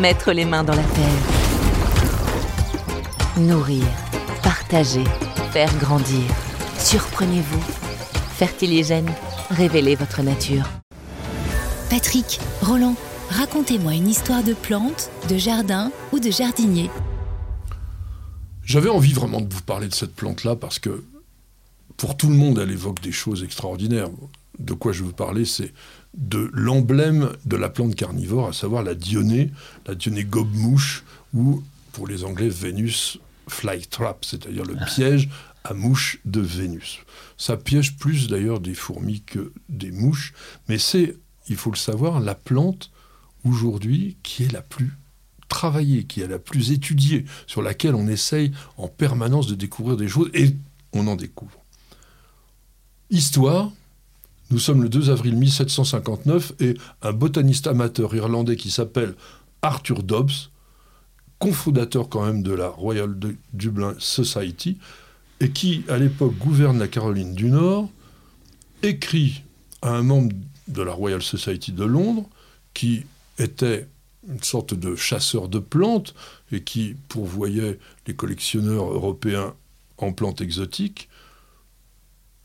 Mettre les mains dans la terre. Nourrir, partager, faire grandir. Surprenez-vous. Fertiligène, révélez votre nature. Patrick, Roland, racontez-moi une histoire de plante, de jardin ou de jardinier. J'avais envie vraiment de vous parler de cette plante-là parce que pour tout le monde, elle évoque des choses extraordinaires. De quoi je veux parler, c'est de l'emblème de la plante carnivore, à savoir la dionée, la dionée gobe-mouche, ou pour les Anglais, Vénus flytrap, c'est-à-dire le piège à mouches de Vénus. Ça piège plus d'ailleurs des fourmis que des mouches, mais c'est, il faut le savoir, la plante aujourd'hui qui est la plus travaillée, qui est la plus étudiée, sur laquelle on essaye en permanence de découvrir des choses, et on en découvre. Histoire, nous sommes le 2 avril 1759 et un botaniste amateur irlandais qui s'appelle Arthur Dobbs, cofondateur quand même de la Royal Dublin Society, et qui à l'époque gouverne la Caroline du Nord, écrit à un membre de la Royal Society de Londres, qui était une sorte de chasseur de plantes et qui pourvoyait les collectionneurs européens en plantes exotiques,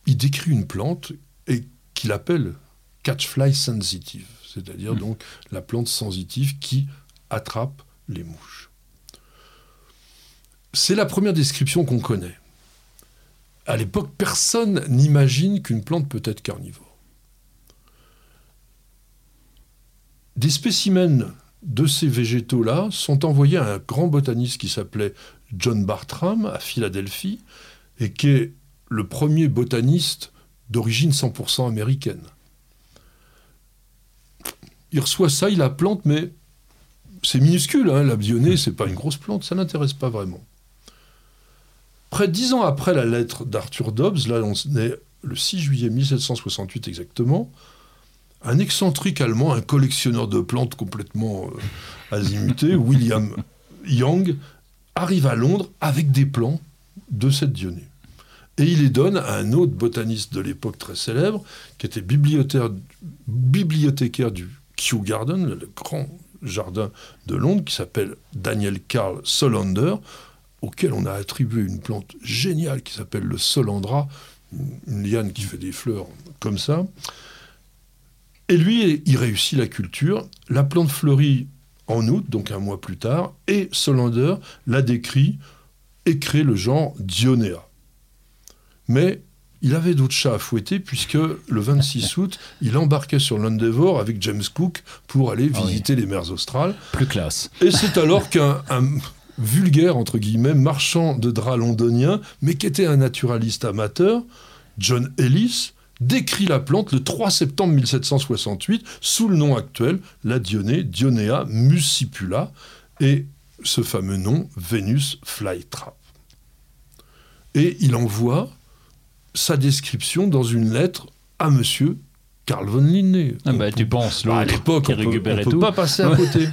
il décrit une plante et qu'il appelle catchfly sensitive, c'est-à-dire mmh. donc la plante sensitive qui attrape les mouches. C'est la première description qu'on connaît. À l'époque, personne n'imagine qu'une plante peut être carnivore. Des spécimens de ces végétaux-là sont envoyés à un grand botaniste qui s'appelait John Bartram à Philadelphie et qui est le premier botaniste d'origine 100% américaine. Il reçoit ça, il la plante, mais c'est minuscule, hein, la bionée, c'est pas une grosse plante, ça n'intéresse pas vraiment. Près de dix ans après la lettre d'Arthur Dobbs, là on est le 6 juillet 1768 exactement, un excentrique allemand, un collectionneur de plantes complètement euh, azimuté, William Young, arrive à Londres avec des plants de cette dionée. Et il les donne à un autre botaniste de l'époque très célèbre, qui était bibliothécaire, du Kew Garden, le grand jardin de Londres, qui s'appelle Daniel Carl Solander, auquel on a attribué une plante géniale qui s'appelle le Solandra, une liane qui fait des fleurs comme ça. Et lui, il réussit la culture. La plante fleurit en août, donc un mois plus tard, et Solander la décrit et crée le genre Dionea. Mais il avait d'autres chats à fouetter puisque le 26 août, il embarquait sur l'Endeavour avec James Cook pour aller ah visiter les mers australes. Plus classe. Et c'est alors qu'un vulgaire, entre guillemets, marchand de draps londonien, mais qui était un naturaliste amateur, John Ellis, décrit la plante le 3 septembre 1768 sous le nom actuel, la Dionée, Dionea muscipula, et ce fameux nom, Venus flytrap. Et il envoie sa description dans une lettre à monsieur Carl von Linné. Ah bah, tu penses, à l'époque, on ne peut, pas passer à côté.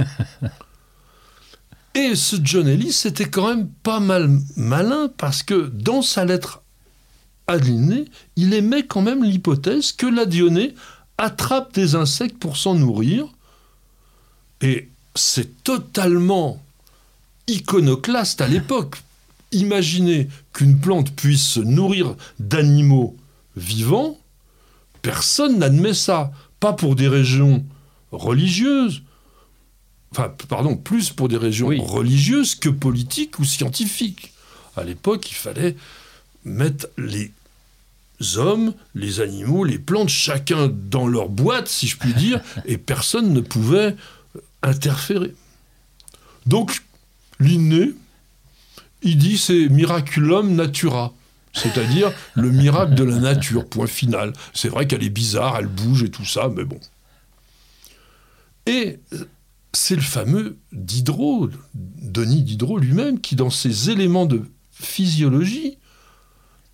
Et ce John Ellis c'était quand même pas mal malin parce que dans sa lettre à Linné, il émet quand même l'hypothèse que la Dionée attrape des insectes pour s'en nourrir. Et c'est totalement iconoclaste à l'époque imaginer qu'une plante puisse se nourrir d'animaux vivants, personne n'admet ça. Pas pour des régions religieuses, enfin, pardon, plus pour des régions religieuses que politiques ou scientifiques. À l'époque, il fallait mettre les hommes, les animaux, les plantes, chacun dans leur boîte, si je puis dire, et personne ne pouvait interférer. Donc, l'inné, il dit c'est miraculum natura. C'est-à-dire le miracle de la nature, point final. C'est vrai qu'elle est bizarre, elle bouge et tout ça, mais bon. Et c'est le fameux Diderot, Denis Diderot lui-même, qui dans ses éléments de physiologie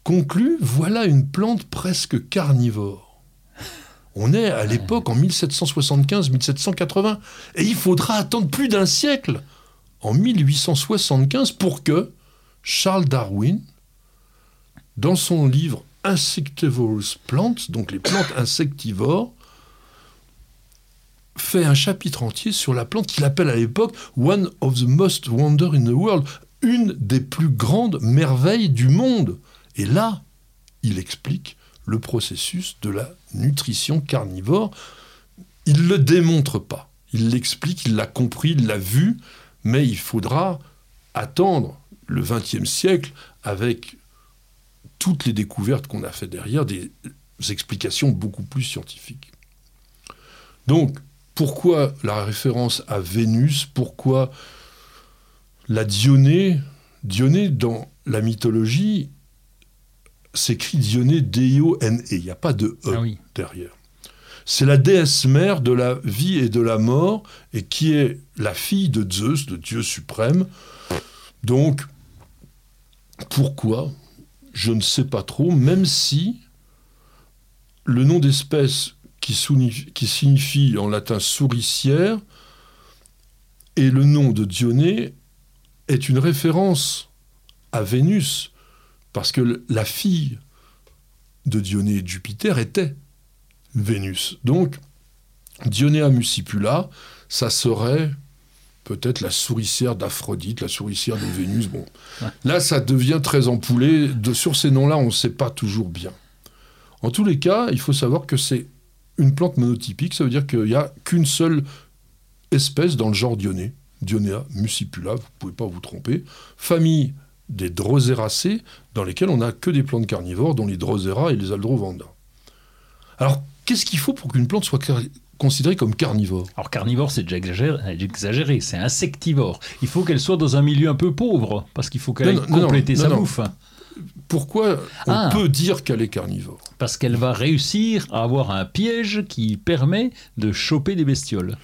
conclut voilà une plante presque carnivore. On est à l'époque en 1775-1780 et il faudra attendre plus d'un siècle en 1875 pour que Charles Darwin, dans son livre Insectivorous Plants, donc les plantes insectivores, fait un chapitre entier sur la plante qu'il appelle à l'époque One of the most wonder in the world, une des plus grandes merveilles du monde. Et là, il explique le processus de la nutrition carnivore. Il ne le démontre pas. Il l'explique, il l'a compris, il l'a vu, mais il faudra attendre le XXe siècle avec toutes les découvertes qu'on a fait derrière, des explications beaucoup plus scientifiques. Donc, pourquoi la référence à Vénus? Pourquoi la Dionée? Dionée, dans la mythologie, s'écrit Dionée Deo N E. Il n'y a pas de E Ah oui. derrière. C'est la déesse mère de la vie et de la mort, et qui est la fille de Zeus, de Dieu suprême. Donc, pourquoi? Je ne sais pas trop, même si le nom d'espèce qui, qui signifie en latin souricière et le nom de Dionée est une référence à Vénus, parce que la fille de Dionée et Jupiter était Vénus. Donc, Dionea muscipula, ça serait peut-être la souricière d'Aphrodite, la souricière de Vénus. Bon, là, ça devient très empoulé. De, sur ces noms-là, on ne sait pas toujours bien. En tous les cas, il faut savoir que c'est une plante monotypique. Ça veut dire qu'il n'y a qu'une seule espèce dans le genre Dionée, Dionea muscipula, vous ne pouvez pas vous tromper. Famille des Droseracées, dans lesquelles on n'a que des plantes carnivores, dont les Drosera et les Aldrovanda. Alors, qu'est-ce qu'il faut pour qu'une plante soit considérée comme carnivore? Alors carnivore, c'est déjà exagéré, c'est insectivore. Il faut qu'elle soit dans un milieu un peu pauvre, parce qu'il faut qu'elle non, non, sa bouffe. Pourquoi on Ah. peut dire qu'elle est carnivore? Parce qu'elle va réussir à avoir un piège qui permet de choper des bestioles.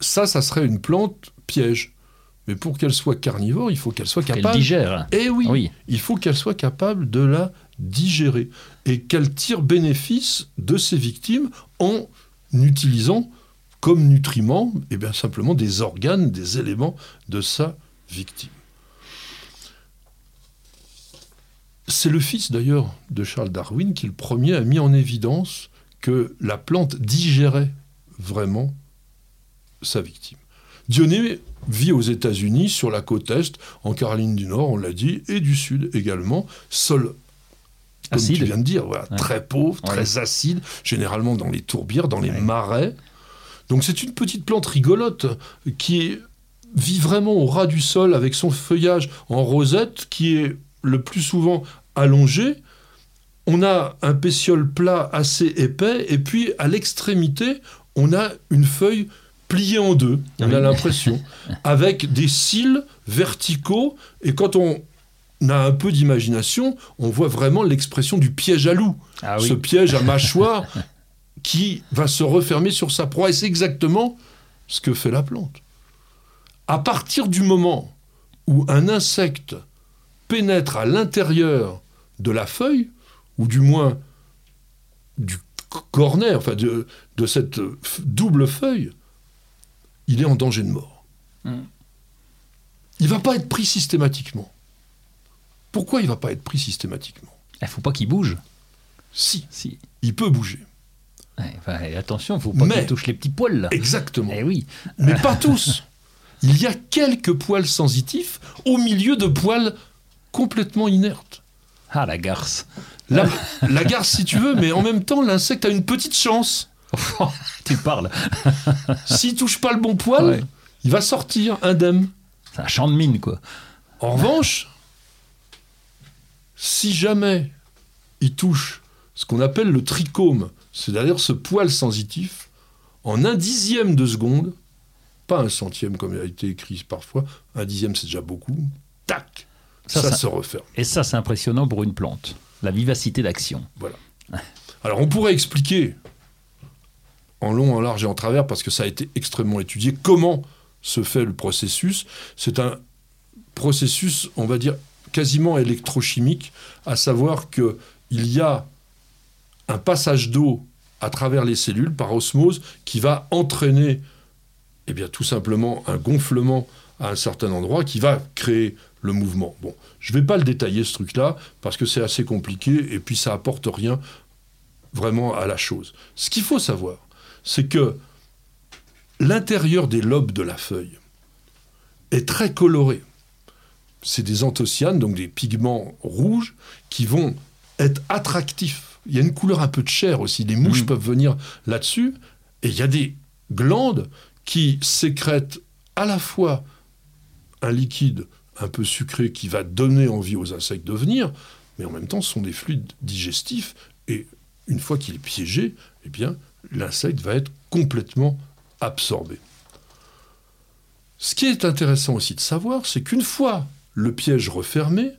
Ça, ça serait une plante piège. Mais pour qu'elle soit carnivore, il faut qu'elle soit Qu'elle capable. digère. Eh oui, Oui. il faut qu'elle soit capable de la digérer et qu'elle tire bénéfice de ses victimes en utilisant comme nutriments eh bien, simplement des organes, des éléments de sa victime. C'est le fils d'ailleurs de Charles Darwin qui le premier a mis en évidence que la plante digérait vraiment sa victime. Dionée vit aux États-Unis, sur la côte Est, en Caroline du Nord, on l'a dit, et du Sud également. Sol, comme Acide. tu viens de dire, voilà, Ouais. très pauvre, Ouais. très acide, généralement dans les tourbières, dans les Ouais. marais. Donc c'est une petite plante rigolote qui est- vit vraiment au ras du sol avec son feuillage en rosette qui est le plus souvent allongé. On a un pétiole plat assez épais et puis à l'extrémité, on a une feuille pliée en deux, on Oui. a l'impression, avec des cils verticaux et quand on a un peu d'imagination, on voit vraiment l'expression du piège à loup Ah ce piège à mâchoire qui va se refermer sur sa proie. Et c'est exactement ce que fait la plante. À partir du moment où un insecte pénètre à l'intérieur de la feuille, ou du moins du cornet, enfin de, de cette double feuille, il est en danger de mort. Mm. Il va pas être pris systématiquement. Pourquoi il va pas être pris systématiquement? Il faut pas qu'il bouge. Si, Si. il peut bouger. Ouais, enfin, et attention, faut pas qu'il touche les petits poils là. Exactement. Eh oui. Mais pas tous. Il y a quelques poils sensitifs au milieu de poils complètement inertes. Ah la garce. La, la garce, si tu veux, mais en même temps, l'insecte a une petite chance. tu parles. S'il touche pas le bon poil, Ouais. il va sortir indemne. C'est un champ de mine quoi. En revanche, si jamais il touche ce qu'on appelle le trichome, c'est-à-dire ce poil sensitif, en un dixième de seconde, pas un centième comme il a été écrit parfois, un dixième c'est déjà beaucoup, tac, Ça, ça, ça- se referme. Et ça c'est impressionnant pour une plante. La vivacité d'action. Voilà. Alors on pourrait expliquer en long, en large et en travers parce que ça a été extrêmement étudié. Comment se fait le processus? C'est un processus, on va dire, quasiment électrochimique, à savoir qu'il y a un passage d'eau à travers les cellules par osmose qui va entraîner eh bien, tout simplement un gonflement à un certain endroit qui va créer le mouvement. Bon, je ne vais pas le détailler ce truc-là parce que c'est assez compliqué et puis ça apporte rien vraiment à la chose. Ce qu'il faut savoir, c'est que l'intérieur des lobes de la feuille est très coloré. C'est des anthocyanes, donc des pigments rouges, qui vont être attractifs. Il y a une couleur un peu de chair aussi. Les mouches Mmh. peuvent venir là-dessus. Et il y a des glandes qui sécrètent à la fois un liquide un peu sucré qui va donner envie aux insectes de venir, mais en même temps, ce sont des fluides digestifs. Et une fois qu'il est piégé, eh bien, l'insecte va être complètement absorbé. Ce qui est intéressant aussi de savoir, c'est qu'une fois le piège refermé,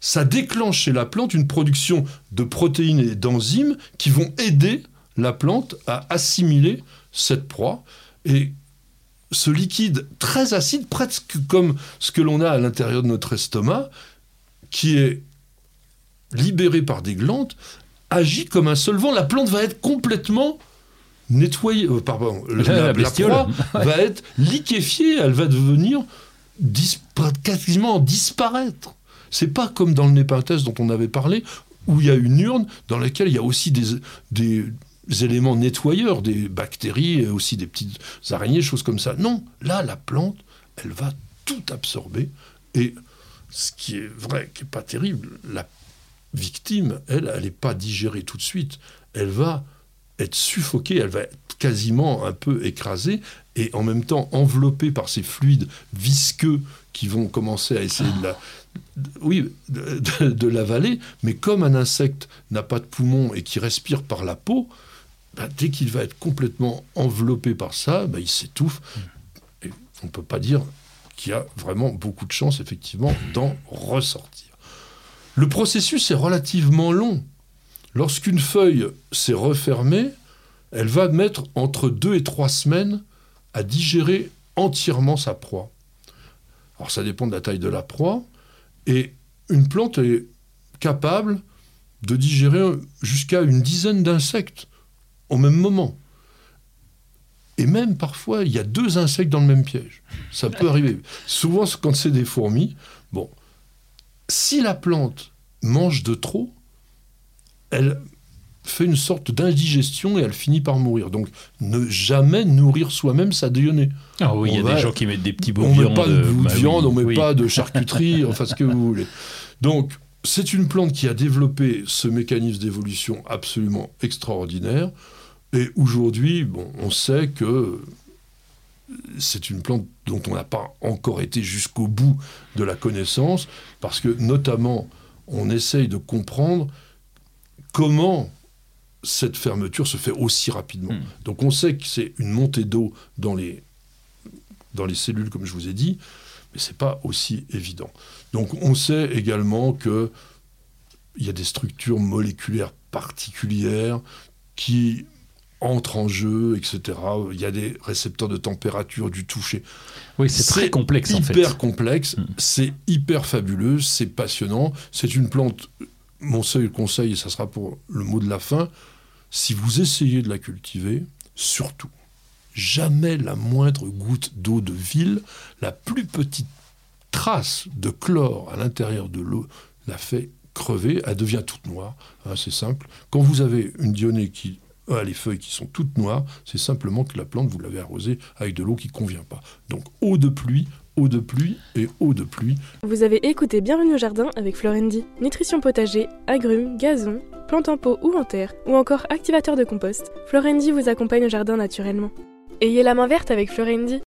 ça déclenche chez la plante une production de protéines et d'enzymes qui vont aider la plante à assimiler cette proie. Et ce liquide très acide, presque comme ce que l'on a à l'intérieur de notre estomac, qui est libéré par des glandes, agit comme un solvant. La plante va être complètement nettoyée. euh, pardon, la, La la bestiole. proie va être liquéfiée, elle va devenir quasiment disparaître. C'est pas comme dans le népenthes dont on avait parlé, où il y a une urne dans laquelle il y a aussi des, des éléments nettoyeurs, des bactéries, aussi des petites araignées, choses comme ça. Non, là, la plante, elle va tout absorber. Et ce qui est vrai, qui n'est pas terrible, la victime, elle, elle n'est pas digérée tout de suite. Elle va être suffoquée, elle va être quasiment un peu écrasée et en même temps enveloppée par ces fluides visqueux qui vont commencer à essayer de la, oui, de, l'avaler. Mais comme un insecte n'a pas de poumon et qui respire par la peau, bah, dès qu'il va être complètement enveloppé par ça, bah, il s'étouffe. Et on ne peut pas dire qu'il y a vraiment beaucoup de chance, effectivement, d'en ressortir. Le processus est relativement long. Lorsqu'une feuille s'est refermée, elle va mettre entre deux et trois semaines à digérer entièrement sa proie. Alors ça dépend de la taille de la proie, et une plante est capable de digérer jusqu'à une dizaine d'insectes au même moment. Et même parfois, il y a deux insectes dans le même piège. Ça peut arriver. Souvent, quand c'est des fourmis, bon, si la plante mange de trop, elle fait une sorte d'indigestion et elle finit par mourir. Donc, ne jamais nourrir soi-même sa déjeuner. Ah oui, il y a On va- des gens qui mettent des petits bouts On de met viande. pas de de bah oui, viande, on met oui. pas de charcuterie, enfin ce que vous voulez. Donc, c'est une plante qui a développé ce mécanisme d'évolution absolument extraordinaire. Et aujourd'hui, bon, on sait que c'est une plante dont on n'a pas encore été jusqu'au bout de la connaissance, parce que notamment, on essaye de comprendre comment cette fermeture se fait aussi rapidement. Hmm. Donc on sait que c'est une montée d'eau dans les, dans les cellules, comme je vous ai dit, mais c'est pas aussi évident. Donc on sait également que il y a des structures moléculaires particulières qui entrent en jeu, etc. Il y a des récepteurs de température, du toucher. Oui, c'est très complexe en fait. hyper complexe, Mm. c'est hyper fabuleux, c'est passionnant. C'est une plante, mon seul conseil, et ça sera pour le mot de la fin, si vous essayez de la cultiver, surtout, jamais la moindre goutte d'eau de ville, la plus petite trace de chlore à l'intérieur de l'eau la fait crever, elle devient toute noire. Hein, c'est simple. Quand vous avez une dionée qui a les feuilles qui sont toutes noires, c'est simplement que la plante, vous l'avez arrosée avec de l'eau qui ne convient pas. Donc eau de pluie, eau de pluie et eau de pluie. Vous avez écouté Bienvenue au jardin avec Florendi. Nutrition potager, agrumes, gazon, plantes en pot ou en terre, ou encore activateur de compost, Florendi vous accompagne au jardin naturellement. Ayez la main verte avec Florendi.